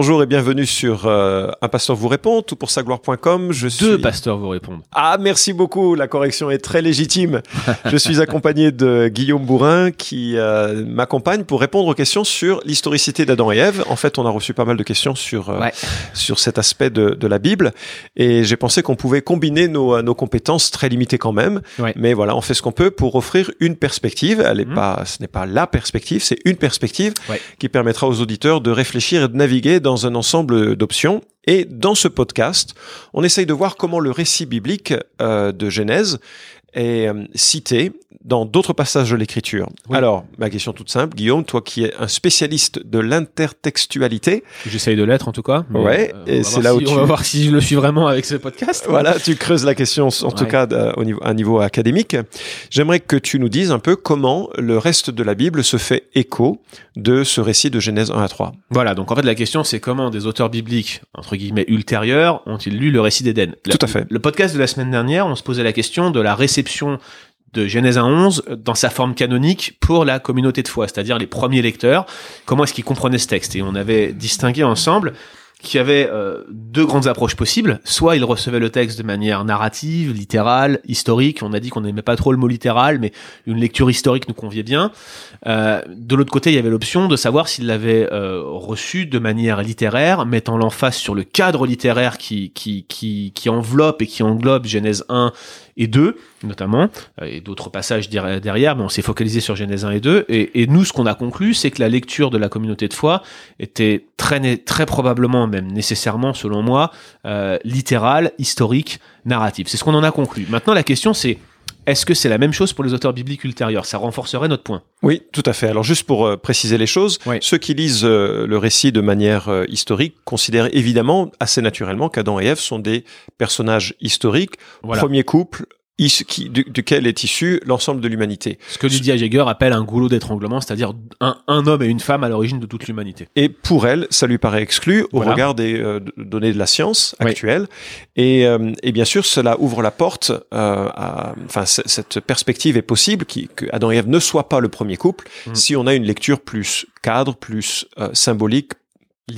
Bonjour et bienvenue sur euh, Un pasteur vous répond, tout pour sa gloire.com. Je suis... Deux pasteurs vous répondent. Ah, merci beaucoup. La correction est très légitime. Je suis accompagné de Guillaume Bourrin qui euh, m'accompagne pour répondre aux questions sur l'historicité d'Adam et Ève. En fait, on a reçu pas mal de questions sur, euh, Ouais. sur cet aspect de, de la Bible et j'ai pensé qu'on pouvait combiner nos, nos compétences très limitées quand même. Ouais. Mais voilà, on fait ce qu'on peut pour offrir une perspective. Elle est Mhm. pas, ce n'est pas la perspective, c'est une perspective Ouais. qui permettra aux auditeurs de réfléchir et de naviguer dans un ensemble d'options. Et dans ce podcast, on essaye de voir comment le récit biblique euh, de Genèse est euh, cité dans d'autres passages de l'Écriture. Oui. Alors, ma question toute simple, Guillaume, toi qui es un spécialiste de l'intertextualité, J'essaye de l'être en tout cas. Ouais, on et c'est là où tu- On va voir si je le suis vraiment avec ce podcast. Voilà, tu creuses la question, en tout cas euh, au niveau, à un niveau académique. J'aimerais que tu nous dises un peu comment le reste de la Bible se fait écho de ce récit de Genèse 1 à 3. Voilà, donc en fait la question c'est comment des auteurs bibliques, entre guillemets ultérieurs, ont-ils lu le récit d'Éden? Tout à fait. Le podcast de la semaine dernière, on se posait la question de la réception de Genèse 1 11 dans sa forme canonique pour la communauté de foi, c'est-à-dire les premiers lecteurs, comment est-ce qu'ils comprenaient ce texte? Et on avait distingué ensemble qu'il y avait euh, deux grandes approches possibles. Soit ils recevaient le texte de manière narrative, littérale, historique. On a dit qu'on n'aimait pas trop le mot littéral, mais une lecture historique nous conviait bien. Euh, de l'autre côté, il y avait l'option de savoir s'ils l'avaient euh, reçu de manière littéraire, mettant l'emphase sur le cadre littéraire qui, qui enveloppe et qui englobe Genèse 1 et 2, notamment, euh, et d'autres passages der- derrière, mais on s'est focalisé sur Genèse 1 et 2. Et, et nous, ce qu'on a conclu, c'est que la lecture de la communauté de foi était très, très probablement, même nécessairement, selon moi, euh, littérale, historique, narrative. C'est ce qu'on en a conclu. Maintenant, la question, c'est est-ce que c'est la même chose pour les auteurs bibliques ultérieurs? Ça renforcerait notre point. Oui, tout à fait. Alors juste pour euh, préciser les choses, Oui. ceux qui lisent euh, le récit de manière euh, historique considèrent évidemment assez naturellement qu'Adam et Ève sont des personnages historiques, Voilà. premier couple qui, du- duquel est issu l'ensemble de l'humanité. Ce que Lydia Jaeger appelle un goulot d'étranglement, c'est-à-dire un, un homme et une femme à l'origine de toute l'humanité. Et pour elle, ça lui paraît exclu au Voilà. regard des euh, données de la science Oui. actuelle. Et, euh, et bien sûr, cela ouvre la porte, euh, à, enfin, cette perspective est possible qui, que Adam et Ève ne soient pas le premier couple Mm. si on a une lecture plus cadre, plus euh, symbolique,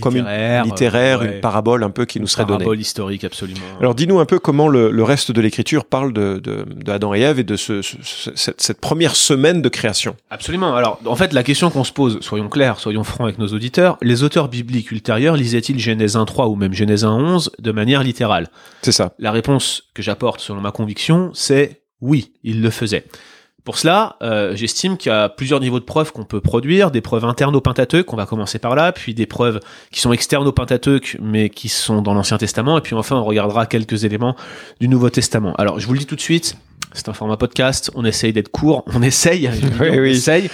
comme une Littéraire, euh, ouais, une parabole un peu qui nous serait donnée. parabole historique, absolument. Alors dis-nous un peu comment le, le reste de l'écriture parle de, de, de Adam et Ève et de ce- cette, cette première semaine de création. Absolument. Alors, en fait, la question qu'on se pose, soyons clairs, soyons francs avec nos auditeurs, les auteurs bibliques ultérieurs lisaient-ils Genèse 1.3 ou même Genèse 1.11 de manière littérale? C'est ça. La réponse que j'apporte selon ma conviction, c'est oui, ils le faisaient. Pour cela, euh, j'estime qu'il y a plusieurs niveaux de preuves qu'on peut produire, des preuves internes au Pentateuque, on va commencer par là, puis des preuves qui sont externes au Pentateuque, mais qui sont dans l'Ancien Testament, et puis enfin on regardera quelques éléments du Nouveau Testament. Alors je vous le dis tout de suite, c'est un format podcast, on essaye d'être court, on essaye, je Oui, on oui. essaye.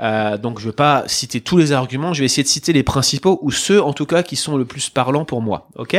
Euh, donc je vais pas citer tous les arguments, je vais essayer de citer les principaux, ou ceux en tout cas qui sont le plus parlants pour moi, ok?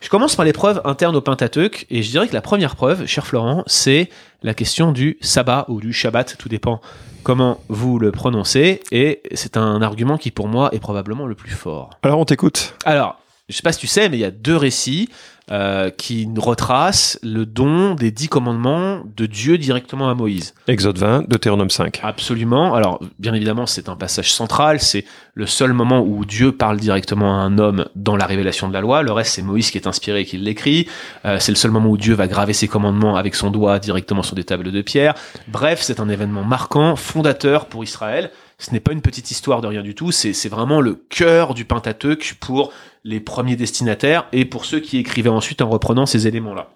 Je commence par les preuves internes au Pentateuque, et je dirais que la première preuve, cher Florent, c'est la question du sabbat ou du Shabbat, tout dépend comment vous le prononcez, et c'est un argument qui pour moi est probablement le plus fort. Alors on t'écoute. Alors, je sais pas si tu sais, mais il y a deux récits euh, qui retracent le don des dix commandements de Dieu directement à Moïse. Exode 20, Deutéronome 5. Absolument. Alors, bien évidemment, c'est un passage central. C'est le seul moment où Dieu parle directement à un homme dans la révélation de la loi. Le reste, c'est Moïse qui est inspiré et qui l'écrit. Euh, c'est le seul moment où Dieu va graver ses commandements avec son doigt directement sur des tables de pierre. Bref, c'est un événement marquant, fondateur pour Israël. Ce n'est pas une petite histoire de rien du tout. C'est vraiment le cœur du Pentateuque pour les premiers destinataires et pour ceux qui écrivaient ensuite en reprenant ces éléments-là.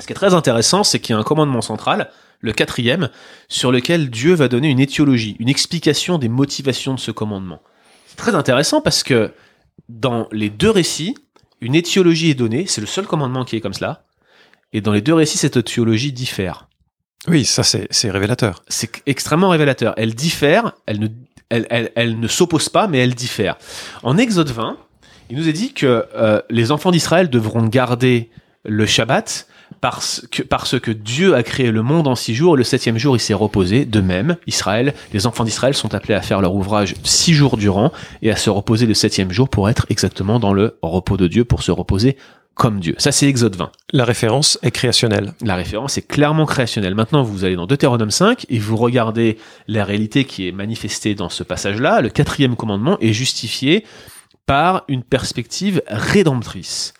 Ce qui est très intéressant, c'est qu'il y a un commandement central, le quatrième, sur lequel Dieu va donner une étiologie, une explication des motivations de ce commandement. C'est très intéressant parce que dans les deux récits, une étiologie est donnée, c'est le seul commandement qui est comme cela, et dans les deux récits, cette étiologie diffère. Oui, ça c'est révélateur. C'est extrêmement révélateur. Elle diffère, elle ne s'oppose pas, mais elle diffère. En Exode 20, il nous est dit que euh, les enfants d'Israël devront garder le Shabbat parce que, parce que Dieu a créé le monde en six jours, et le septième jour il s'est reposé. De même, Israël, les enfants d'Israël sont appelés à faire leur ouvrage six jours durant et à se reposer le septième jour pour être exactement dans le repos de Dieu, pour se reposer comme Dieu. Ça, c'est Exode 20. La référence est créationnelle. La référence est clairement créationnelle. Maintenant, vous allez dans Deutéronome 5 et vous regardez la réalité qui est manifestée dans ce passage-là. Le quatrième commandement est justifié par une perspective rédemptrice.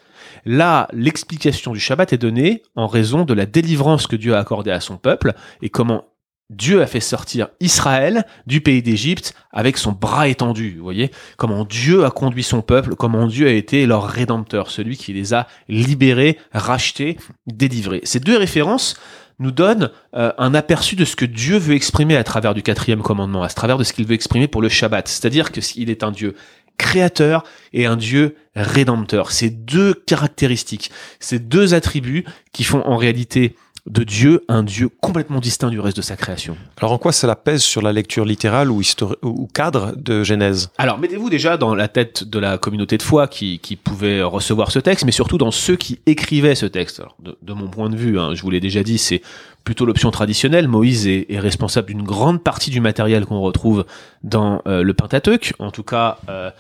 Là, l'explication du Shabbat est donnée en raison de la délivrance que Dieu a accordée à son peuple et comment Dieu a fait sortir Israël du pays d'Égypte avec son bras étendu. Vous voyez comment Dieu a conduit son peuple, comment Dieu a été leur rédempteur, celui qui les a libérés, rachetés, délivrés. Ces deux références nous donnent euh, un aperçu de ce que Dieu veut exprimer à travers du quatrième commandement, à travers de ce qu'il veut exprimer pour le Shabbat. C'est-à-dire qu'il est un Dieu créateur et un Dieu rédempteur. Ces deux caractéristiques, ces deux attributs qui font en réalité de Dieu un Dieu complètement distinct du reste de sa création. Alors en quoi cela pèse sur la lecture littérale ou, ou cadre de Genèse? Alors mettez-vous déjà dans la tête de la communauté de foi qui, qui, pouvait recevoir ce texte, mais surtout dans ceux qui écrivaient ce texte. Alors, de, mon point de vue, hein, je vous l'ai déjà dit, c'est plutôt l'option traditionnelle. Moïse est, est responsable d'une grande partie du matériel qu'on retrouve dans euh, le Pentateuque, en tout cas euh,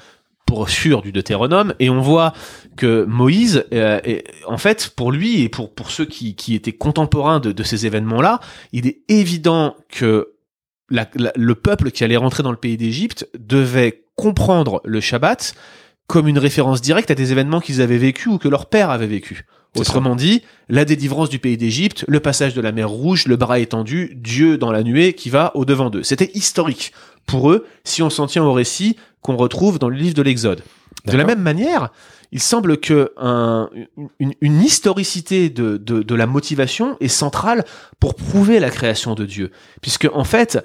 pour sûr du Deutéronome, et on voit que Moïse, euh, en fait, pour lui et pour, pour ceux qui, qui étaient contemporains de, de ces événements-là, il est évident que la, le peuple qui allait rentrer dans le pays d'Égypte devait comprendre le Shabbat comme une référence directe à des événements qu'ils avaient vécus ou que leur père avait vécu. Autrement dit, la délivrance du pays d'Égypte, le passage de la mer Rouge, le bras étendu, Dieu dans la nuée qui va au devant d'eux. C'était historique pour eux si on s'en tient au récit qu'on retrouve dans le livre de l'Exode. De la même manière, il semble que une, historicité de, de, la motivation est centrale pour prouver la création de Dieu. Puisque, en fait,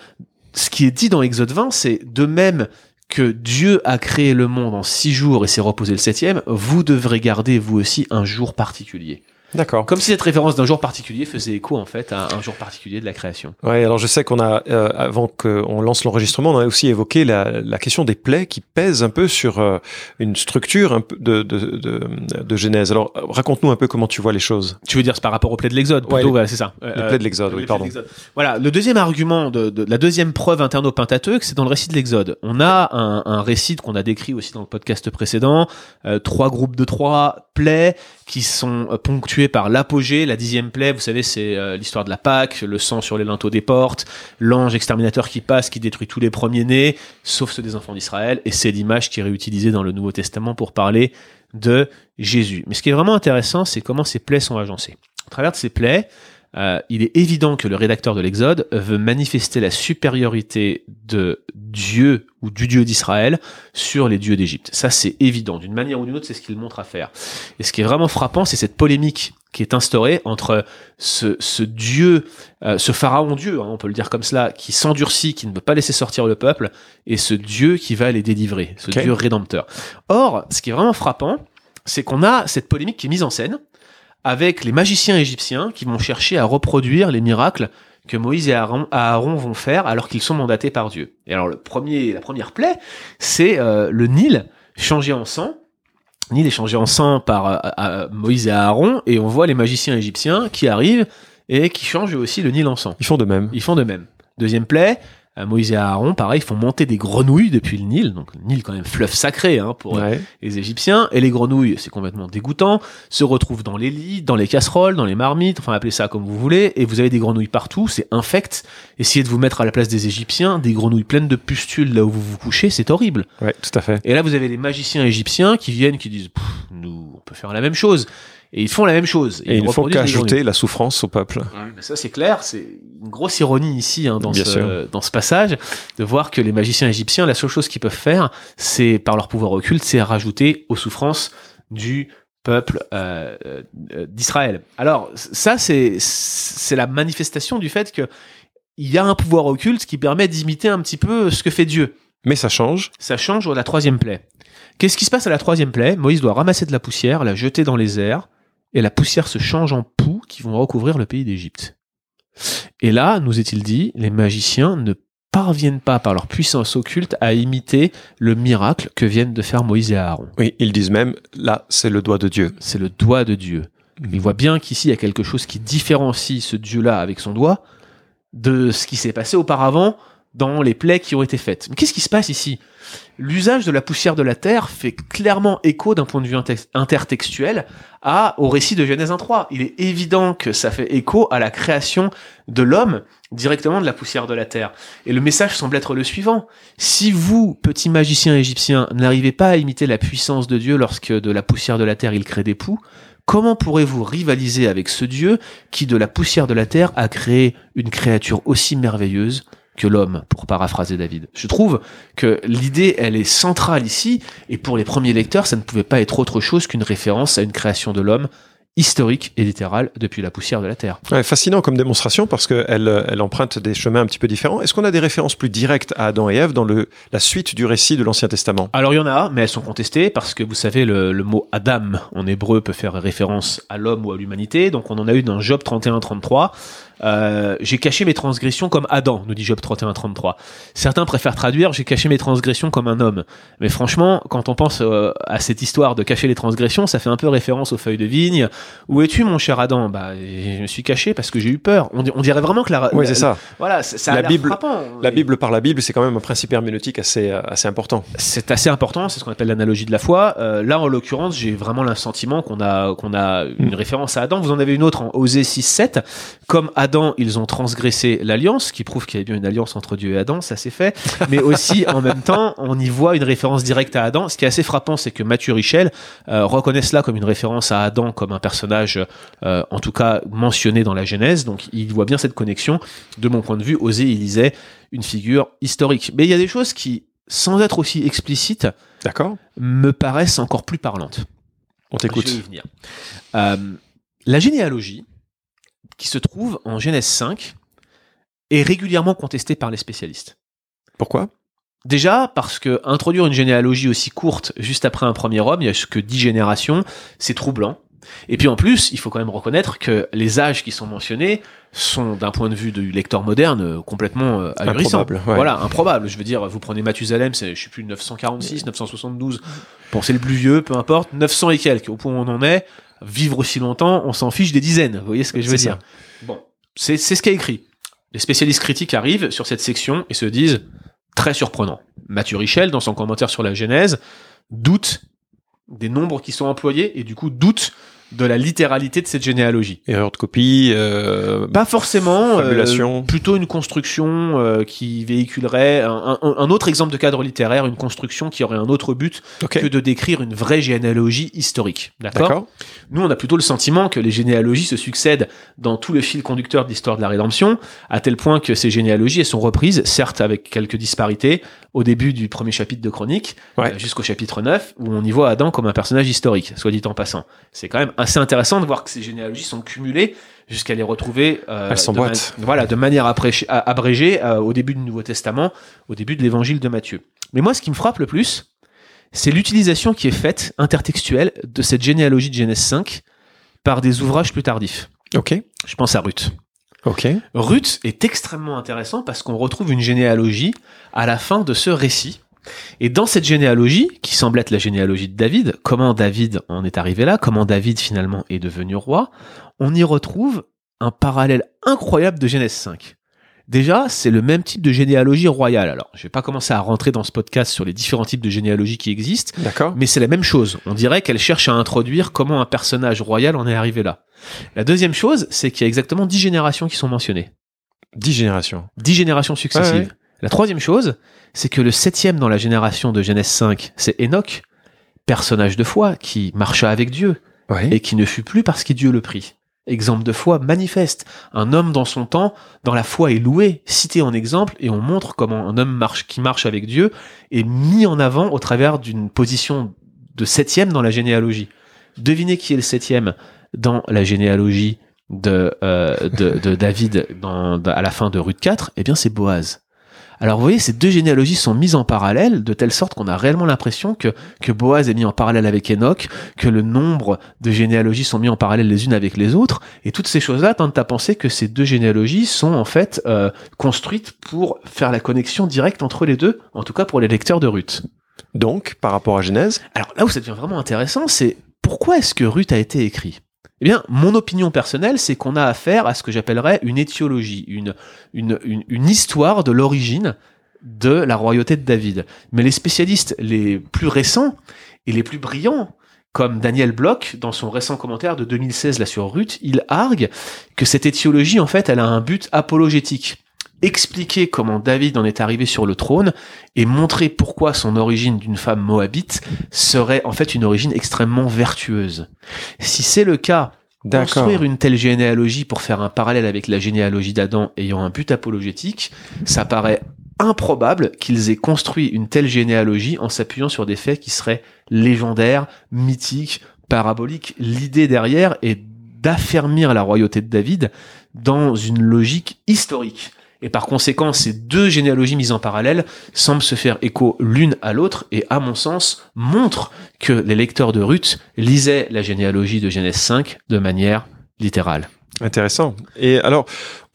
ce qui est dit dans Exode 20, c'est de même que Dieu a créé le monde en six jours et s'est reposé le septième, vous devrez garder vous aussi un jour particulier. D'accord. Comme si cette référence d'un jour particulier faisait écho en fait à un jour particulier de la création. Ouais, alors je sais qu'on a euh, avant qu'on lance l'enregistrement, on a aussi évoqué la, la, question des plaies qui pèsent un peu sur euh, une structure un peu de, de, de, de Genèse. Alors raconte-nous un peu comment tu vois les choses. Tu veux dire par rapport aux plaies de l'Exode ouais, voilà, c'est ça. Les euh, plaies de l'Exode, oui, pardon. Voilà, le deuxième argument de, de, la deuxième preuve interne au Pentateuque, c'est dans le récit de l'Exode. On a un, un récit qu'on a décrit aussi dans le podcast précédent, euh, trois groupes de trois plaies qui sont ponctués par l'apogée la dixième plaie, vous savez, c'est euh, l'histoire de la Pâque, le sang sur les linteaux des portes, l'ange exterminateur qui passe, qui détruit tous les premiers-nés, sauf ceux des enfants d'Israël, et c'est l'image qui est réutilisée dans le Nouveau Testament pour parler de Jésus. Mais ce qui est vraiment intéressant, c'est comment ces plaies sont agencées. À travers de ces plaies, euh, il est évident que le rédacteur de l'Exode veut manifester la supériorité de Dieu ou du Dieu d'Israël sur les dieux d'Égypte. Ça, c'est évident. D'une manière ou d'une autre, c'est ce qu'il montre à faire. Et ce qui est vraiment frappant, c'est cette polémique qui est instaurée entre ce, ce Dieu, euh, ce pharaon Dieu, hein, on peut le dire comme cela, qui s'endurcit, qui ne veut pas laisser sortir le peuple, et ce Dieu qui va les délivrer, ce Dieu rédempteur. Or, ce qui est vraiment frappant, c'est qu'on a cette polémique qui est mise en scène, avec les magiciens égyptiens qui vont chercher à reproduire les miracles que Moïse et Aaron, vont faire alors qu'ils sont mandatés par Dieu. Et alors le premier, la première plaie, c'est euh, le Nil changé en sang. Nil est changé en sang par euh, Moïse et Aaron, et on voit les magiciens égyptiens qui arrivent et qui changent aussi le Nil en sang. Ils font de même. Ils font de même. Deuxième plaie, Moïse et Aaron, pareil, font monter des grenouilles depuis le Nil, donc le Nil quand même fleuve sacré hein, pour les Égyptiens, et les grenouilles, c'est complètement dégoûtant, se retrouvent dans les lits, dans les casseroles, dans les marmites, enfin appelez ça comme vous voulez, et vous avez des grenouilles partout, c'est infect. Essayez de vous mettre à la place des Égyptiens, des grenouilles pleines de pustules là où vous vous couchez, c'est horrible. Ouais, tout à fait. Et là vous avez les magiciens égyptiens qui viennent, qui disent, nous, on peut faire la même chose. Et ils font la même chose. Et, ils ne font qu'ajouter la souffrance au peuple. Ça c'est clair, c'est une grosse ironie ici hein, dans, ce, dans ce passage, de voir que les magiciens égyptiens, la seule chose qu'ils peuvent faire, c'est par leur pouvoir occulte, c'est rajouter aux souffrances du peuple euh, euh, d'Israël. Alors ça c'est c'est la manifestation du fait que il y a un pouvoir occulte qui permet d'imiter un petit peu ce que fait Dieu. Mais ça change. Ça change à la troisième plaie. Qu'est-ce qui se passe à la troisième plaie? Moïse doit ramasser de la poussière, la jeter dans les airs, et la poussière se change en poux qui vont recouvrir le pays d'Égypte. Et là, nous est-il dit, les magiciens ne parviennent pas par leur puissance occulte à imiter le miracle que viennent de faire Moïse et Aaron. Oui, ils disent même, là, c'est le doigt de Dieu. C'est le doigt de Dieu. Il voit bien qu'ici, il y a quelque chose qui différencie ce Dieu-là avec son doigt de ce qui s'est passé auparavant dans les plaies qui ont été faites. Mais qu'est-ce qui se passe ici? L'usage de la poussière de la terre fait clairement écho d'un point de vue intertextuel à, au récit de Genèse 1.3. Il est évident que ça fait écho à la création de l'homme directement de la poussière de la terre. Et le message semble être le suivant. Si vous, petit magicien égyptien, n'arrivez pas à imiter la puissance de Dieu lorsque de la poussière de la terre il crée des poux, comment pourrez-vous rivaliser avec ce Dieu qui, de la poussière de la terre, a créé une créature aussi merveilleuse que l'homme, pour paraphraser David. Je trouve que l'idée, elle est centrale ici, et pour les premiers lecteurs, ça ne pouvait pas être autre chose qu'une référence à une création de l'homme historique et littéral depuis la poussière de la Terre. Ouais, fascinant comme démonstration parce qu'elle elle emprunte des chemins un petit peu différents. Est-ce qu'on a des références plus directes à Adam et Ève dans le, la suite du récit de l'Ancien Testament? Alors il y en a, mais elles sont contestées parce que vous savez, le, le mot Adam en hébreu peut faire référence à l'homme ou à l'humanité. Donc on en a eu dans Job 31-33. Euh, j'ai caché mes transgressions comme Adam, nous dit Job 31-33. Certains préfèrent traduire j'ai caché mes transgressions comme un homme. Mais franchement, quand on pense euh, à cette histoire de cacher les transgressions, ça fait un peu référence aux feuilles de vigne. Où es-tu, mon cher Adam? Bah, je me suis caché parce que j'ai eu peur. On, on, dirait vraiment que la. Oui, c'est ça. Voilà, ça a la Bible, frappant. La Bible par la Bible, c'est quand même un principe herméneutique assez, euh, assez important. C'est assez important, c'est ce qu'on appelle l'analogie de la foi. Euh, là, en l'occurrence, j'ai vraiment le sentiment qu'on a, qu'on a une mm. référence à Adam. Vous en avez une autre en Osée 6-7. Comme Adam, ils ont transgressé l'alliance, qui prouve qu'il y a bien une alliance entre Dieu et Adam, ça c'est fait. Mais aussi, en même temps, on y voit une référence directe à Adam. Ce qui est assez frappant, c'est que Mathieu Richel euh, reconnaît cela comme une référence à Adam, comme un personnage, euh, en tout cas mentionné dans la Genèse. Donc, il voit bien cette connexion. De mon point de vue, Osée, il disait une figure historique. Mais il y a des choses qui, sans être aussi explicites, d'accord, me paraissent encore plus parlantes. On t'écoute. Euh, la généalogie, qui se trouve en Genèse 5 est régulièrement contesté par les spécialistes. Pourquoi? Déjà parce que introduire une généalogie aussi courte juste après un premier homme, il y a que dix générations, c'est troublant. Et puis en plus, il faut quand même reconnaître que les âges qui sont mentionnés sont, d'un point de vue du lecteur moderne, complètement euh, ahurissants. Improbable, Voilà, improbable. Je veux dire, vous prenez Mathusalem, c'est, je sais plus, 946, 972. Bon, c'est le plus vieux, peu importe, 900 et quelques. Au point où on en est, vivre aussi longtemps, on s'en fiche des dizaines. Vous voyez ce que je veux dire Bon, c'est ce qui a écrit. Les spécialistes critiques arrivent sur cette section et se disent très surprenant. Mathieu Richel, dans son commentaire sur la Genèse, doute des nombres qui sont employés et du coup doute de la littéralité de cette généalogie. Erreur de copie euh, Pas forcément. Euh, plutôt une construction euh, qui véhiculerait un, un, un, autre exemple de cadre littéraire, une construction qui aurait un autre but okay. que de décrire une vraie généalogie historique. D'accord? Nous, on a plutôt le sentiment que les généalogies se succèdent dans tout le fil conducteur de l'histoire de la rédemption, à tel point que ces généalogies elles sont reprises, certes avec quelques disparités, au début du premier chapitre de Chronique, ouais. euh, jusqu'au chapitre 9, où on y voit Adam comme un personnage historique, soit dit en passant. C'est quand même assez intéressant de voir que ces généalogies sont cumulées jusqu'à les retrouver euh, Elles de, man voilà, de manière abrégée euh, au début du Nouveau Testament, au début de l'évangile de Matthieu. Mais moi, ce qui me frappe le plus, c'est l'utilisation qui est faite, intertextuelle, de cette généalogie de Genèse 5 par des ouvrages plus tardifs. Ok. Je pense à Ruth. Ok. Ruth est extrêmement intéressant parce qu'on retrouve une généalogie à la fin de ce récit. Et dans cette généalogie, qui semble être la généalogie de David, comment David en est arrivé là, comment David finalement est devenu roi, on y retrouve un parallèle incroyable de Genèse 5. Déjà, c'est le même type de généalogie royale. Alors, je vais pas commencer à rentrer dans ce podcast sur les différents types de généalogie qui existent, mais c'est la même chose. On dirait qu'elle cherche à introduire comment un personnage royal en est arrivé là. La deuxième chose, c'est qu'il y a exactement dix générations qui sont mentionnées. Dix générations. Dix générations successives. Ouais. La troisième chose, c'est que le septième dans la génération de Genèse 5, c'est Enoch, personnage de foi qui marcha avec Dieu et qui ne fut plus parce que Dieu le prit. Exemple de foi manifeste. Un homme dans son temps, dans la foi est loué, cité en exemple, et on montre comment un homme marche, qui marche avec Dieu est mis en avant au travers d'une position de septième dans la généalogie. Devinez qui est le septième dans la généalogie de, euh, de, de David dans, à la fin de Ruth 4 Eh bien, c'est Boaz. Alors vous voyez, ces deux généalogies sont mises en parallèle, de telle sorte qu'on a réellement l'impression que, que Boaz est mis en parallèle avec Enoch, que le nombre de généalogies sont mis en parallèle les unes avec les autres, et toutes ces choses-là tendent à penser que ces deux généalogies sont en fait euh, construites pour faire la connexion directe entre les deux, en tout cas pour les lecteurs de Ruth. Donc, par rapport à Genèse? Alors là où ça devient vraiment intéressant, c'est pourquoi est-ce que Ruth a été écrit Eh bien, mon opinion personnelle, c'est qu'on a affaire à ce que j'appellerais une étiologie, une, une, une, histoire de l'origine de la royauté de David. Mais les spécialistes les plus récents et les plus brillants, comme Daniel Bloch, dans son récent commentaire de 2016 là sur Ruth, il argue que cette étiologie, en fait, elle a un but apologétique expliquer comment David en est arrivé sur le trône et montrer pourquoi son origine d'une femme moabite serait en fait une origine extrêmement vertueuse. Si c'est le cas, construire une telle généalogie pour faire un parallèle avec la généalogie d'Adam ayant un but apologétique, ça paraît improbable qu'ils aient construit une telle généalogie en s'appuyant sur des faits qui seraient légendaires, mythiques, paraboliques. L'idée derrière est d'affermir la royauté de David dans une logique historique. Et par conséquent, ces deux généalogies mises en parallèle semblent se faire écho l'une à l'autre et, à mon sens, montrent que les lecteurs de Ruth lisaient la généalogie de Genèse 5 de manière littérale. Intéressant. Et alors,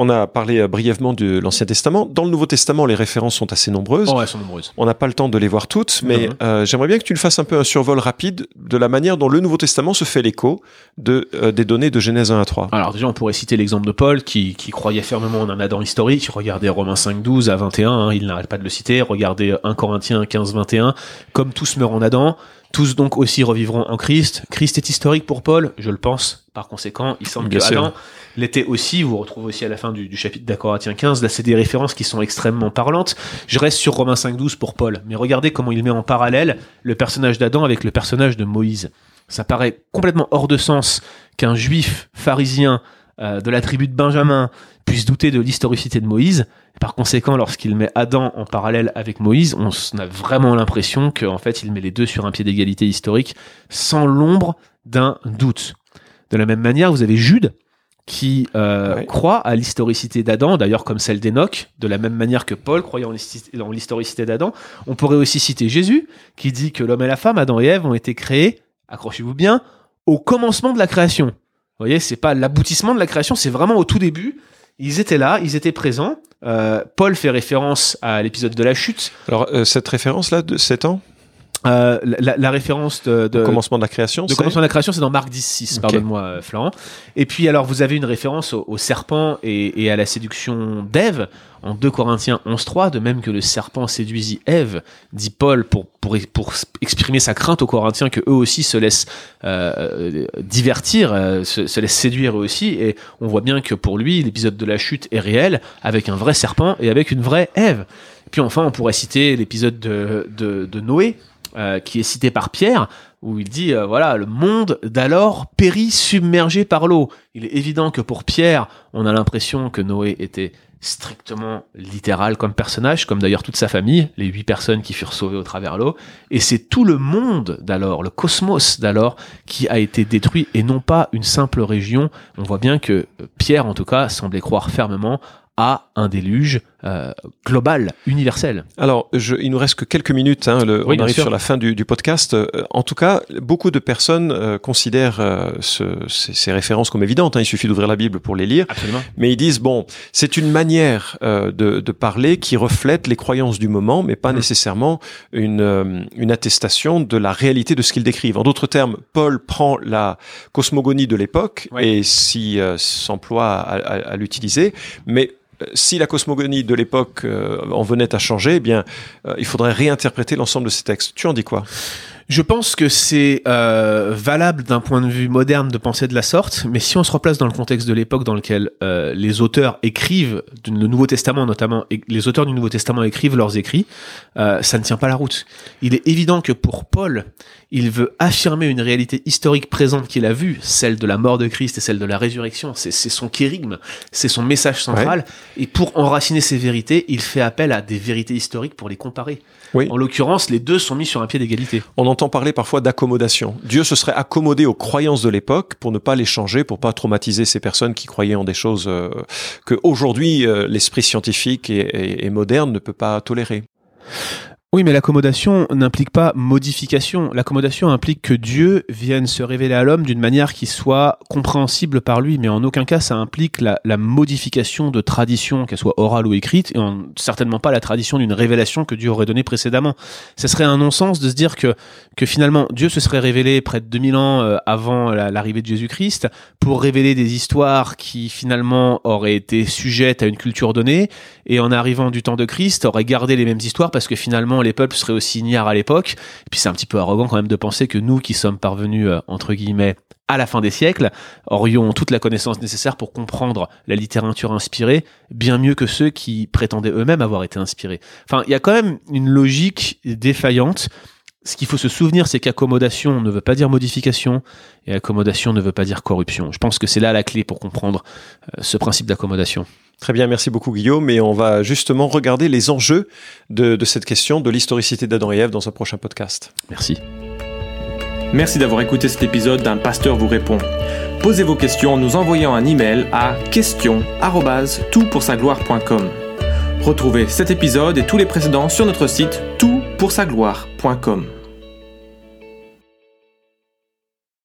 on a parlé euh, brièvement de l'Ancien Testament. Dans le Nouveau Testament, les références sont assez nombreuses. Oh, elles sont nombreuses. On n'a pas le temps de les voir toutes, mais euh, j'aimerais bien que tu le fasses un peu un survol rapide de la manière dont le Nouveau Testament se fait l'écho de, euh, des données de Genèse 1 à 3. Alors déjà, on pourrait citer l'exemple de Paul qui, qui croyait fermement en un Adam historique. Regardez Romains 5, 12 à 21, hein, il n'arrête pas de le citer. Regardez 1 Corinthiens 15, 21. Comme tous meurent en Adam, tous donc aussi revivront en Christ. Christ est historique pour Paul, je le pense. Par conséquent, il semble Bien que sûr. Adam l'était aussi. Vous retrouvez aussi à la fin du, chapitre d'A Corinthiens 15. Là, c'est des références qui sont extrêmement parlantes. Je reste sur Romains 5, 12 pour Paul. Mais regardez comment il met en parallèle le personnage d'Adam avec le personnage de Moïse. Ça paraît complètement hors de sens qu'un juif pharisien euh, de la tribu de Benjamin puisse douter de l'historicité de Moïse. Par conséquent, lorsqu'il met Adam en parallèle avec Moïse, on a vraiment l'impression qu'en fait, il met les deux sur un pied d'égalité historique sans l'ombre d'un doute. De la même manière, vous avez Jude qui euh, Ouais. croit à l'historicité d'Adam, d'ailleurs comme celle d'Enoch, de la même manière que Paul croyait en l'historicité d'Adam. On pourrait aussi citer Jésus, qui dit que l'homme et la femme, Adam et Ève, ont été créés, accrochez-vous bien, au commencement de la création. Vous voyez, c'est pas l'aboutissement de la création, c'est vraiment au tout début. Ils étaient là, ils étaient présents. Euh, Paul fait référence à l'épisode de la chute. Alors, euh, cette référence-là de 7 ans, Euh, la, la référence de, de, commencement de la création, de commencement de la création, c'est dans Marc 10, 6, Ok. pardonne-moi, euh, Florent. Et puis, alors, vous avez une référence au, au serpent et, et à la séduction d'Ève en 2 Corinthiens 11, 3, de même que le serpent séduisit Ève, dit Paul, pour, pour, pour exprimer sa crainte aux Corinthiens que eux aussi se laissent euh, divertir, euh, se, se laissent séduire eux aussi. Et on voit bien que pour lui, l'épisode de la chute est réel, avec un vrai serpent et avec une vraie Ève. Puis enfin, on pourrait citer l'épisode de, de, de Noé, euh, qui est cité par Pierre, où il dit euh, voilà le monde d'alors périt submergé par l'eau. Il est évident que pour Pierre, on a l'impression que Noé était strictement littéral comme personnage, comme d'ailleurs toute sa famille, les huit personnes qui furent sauvées au travers l'eau. Et c'est tout le monde d'alors, le cosmos d'alors, qui a été détruit et non pas une simple région. On voit bien que Pierre, en tout cas, semblait croire fermement à un déluge euh, global, universel. Alors, je, il nous reste que quelques minutes. Hein, le- Oui, on arrive sûr. sur la fin du, du podcast. Euh, en tout cas, beaucoup de personnes euh, considèrent euh, ce- ces, ces références comme évidentes. hein, il suffit d'ouvrir la Bible pour les lire. Absolument. Mais ils disent bon, c'est une manière euh, de, de parler qui reflète les croyances du moment, mais pas Mm. nécessairement une, euh, une attestation de la réalité de ce qu'ils décrivent. En d'autres termes, Paul prend la cosmogonie de l'époque et s'y euh, s'emploie à, à- à l'utiliser, mais si la cosmogonie de l'époque euh, en venait à changer, eh bien, euh, il faudrait réinterpréter l'ensemble de ces textes. Tu en dis quoi? Je pense que c'est euh, valable d'un point de vue moderne de penser de la sorte, mais si on se replace dans le contexte de l'époque dans lequel euh, les auteurs écrivent, le Nouveau Testament notamment, et les auteurs du Nouveau Testament écrivent leurs écrits, euh, ça ne tient pas la route. Il est évident que pour Paul, il veut affirmer une réalité historique présente qu'il a vue, celle de la mort de Christ et celle de la résurrection. C'est c'est son kérigme, c'est son message central. Et pour enraciner ces vérités, il fait appel à des vérités historiques pour les comparer. Oui. En l'occurrence, les deux sont mis sur un pied d'égalité. On entend parler parfois d'accommodation. Dieu se serait accommodé aux croyances de l'époque pour ne pas les changer, pour pas traumatiser ces personnes qui croyaient en des choses euh, que aujourd'hui euh, l'esprit scientifique et, et- et moderne ne peut pas tolérer. Oui, mais l'accommodation n'implique pas modification. L'accommodation implique que Dieu vienne se révéler à l'homme d'une manière qui soit compréhensible par lui, mais en aucun cas ça implique la, modification de tradition, qu'elle soit orale ou écrite, et certainement pas la tradition d'une révélation que Dieu aurait donnée précédemment. Ce serait un non-sens de se dire que, que finalement Dieu se serait révélé près de 2000 ans euh, avant l'arrivée de Jésus-Christ pour révéler des histoires qui finalement auraient été sujettes à une culture donnée, et en arrivant du temps de Christ aurait gardé les mêmes histoires parce que finalement les peuples seraient aussi ignares à l'époque. Et puis c'est un petit peu arrogant quand même de penser que nous qui sommes parvenus, euh, entre guillemets, à la fin des siècles, aurions toute la connaissance nécessaire pour comprendre la littérature inspirée bien mieux que ceux qui prétendaient eux-mêmes avoir été inspirés. Enfin, il y a quand même une logique défaillante. Ce qu'il faut se souvenir, c'est qu'accommodation ne veut pas dire modification et accommodation ne veut pas dire corruption. Je pense que c'est là la clé pour comprendre euh, ce principe d'accommodation. Très bien, merci beaucoup Guillaume. Et on va justement regarder les enjeux de, cette question de l'historicité d'Adam et Ève dans un prochain podcast. Merci. Merci d'avoir écouté cet épisode d'un pasteur vous répond. Posez vos questions en nous envoyant un email à question@toutpoursagloire.com. Retrouvez cet épisode et tous les précédents sur notre site toutpoursagloire.com.